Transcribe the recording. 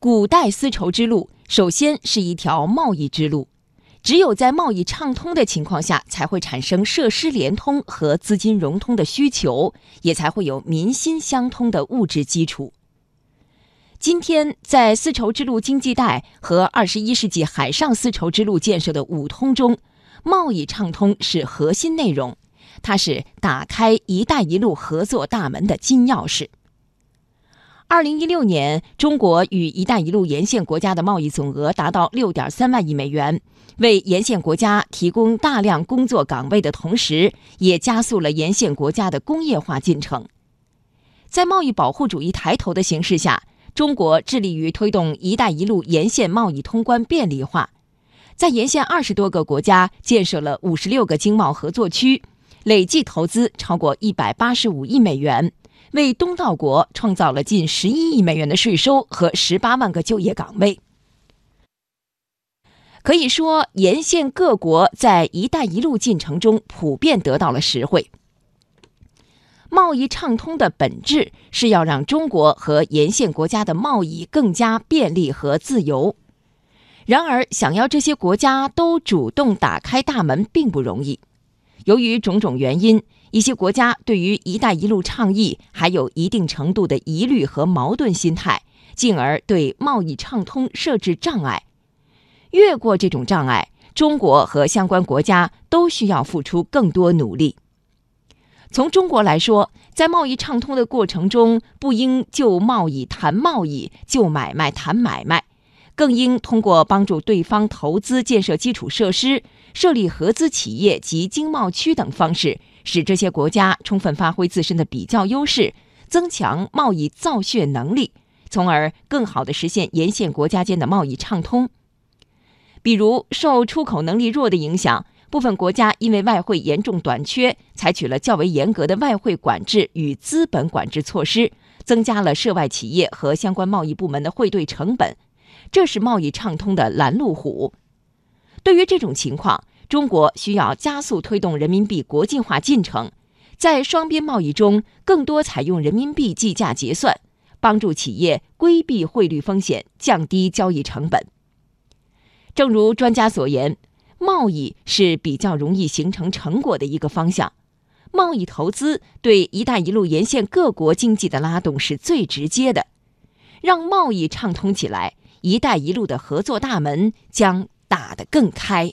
古代丝绸之路首先是一条贸易之路，只有在贸易畅通的情况下，才会产生设施连通和资金融通的需求，也才会有民心相通的物质基础。今天，在丝绸之路经济带和二十一世纪海上丝绸之路建设的五通中，贸易畅通是核心内容，它是打开“一带一路”合作大门的金钥匙。二零一六年，中国与“一带一路”沿线国家的贸易总额达到六点三万亿美元，为沿线国家提供大量工作岗位的同时，也加速了沿线国家的工业化进程。在贸易保护主义抬头的形势下，中国致力于推动“一带一路”沿线贸易通关便利化，在沿线二十多个国家建设了五十六个经贸合作区，累计投资超过一百八十五亿美元，为东道国创造了近十一亿美元的税收和十八万个就业岗位。可以说，沿线各国在“一带一路”进程中普遍得到了实惠。贸易畅通的本质是要让中国和沿线国家的贸易更加便利和自由。然而，想要这些国家都主动打开大门并不容易。由于种种原因，一些国家对于“一带一路”倡议还有一定程度的疑虑和矛盾心态，进而对贸易畅通设置障碍。越过这种障碍，中国和相关国家都需要付出更多努力。从中国来说，在贸易畅通的过程中，不应就贸易谈贸易，就买卖谈买卖，更应通过帮助对方投资建设基础设施、设立合资企业及经贸区等方式，使这些国家充分发挥自身的比较优势，增强贸易造血能力，从而更好地实现沿线国家间的贸易畅通。比如，受出口能力弱的影响。部分国家因为外汇严重短缺，采取了较为严格的外汇管制与资本管制措施，增加了涉外企业和相关贸易部门的汇兑成本，这是贸易畅通的拦路虎。对于这种情况，中国需要加速推动人民币国际化进程，在双边贸易中更多采用人民币计价结算，帮助企业规避汇率风险，降低交易成本。正如专家所言。贸易是比较容易形成成果的一个方向，贸易投资对“一带一路”沿线各国经济的拉动是最直接的，让贸易畅通起来，“一带一路”的合作大门将打得更开。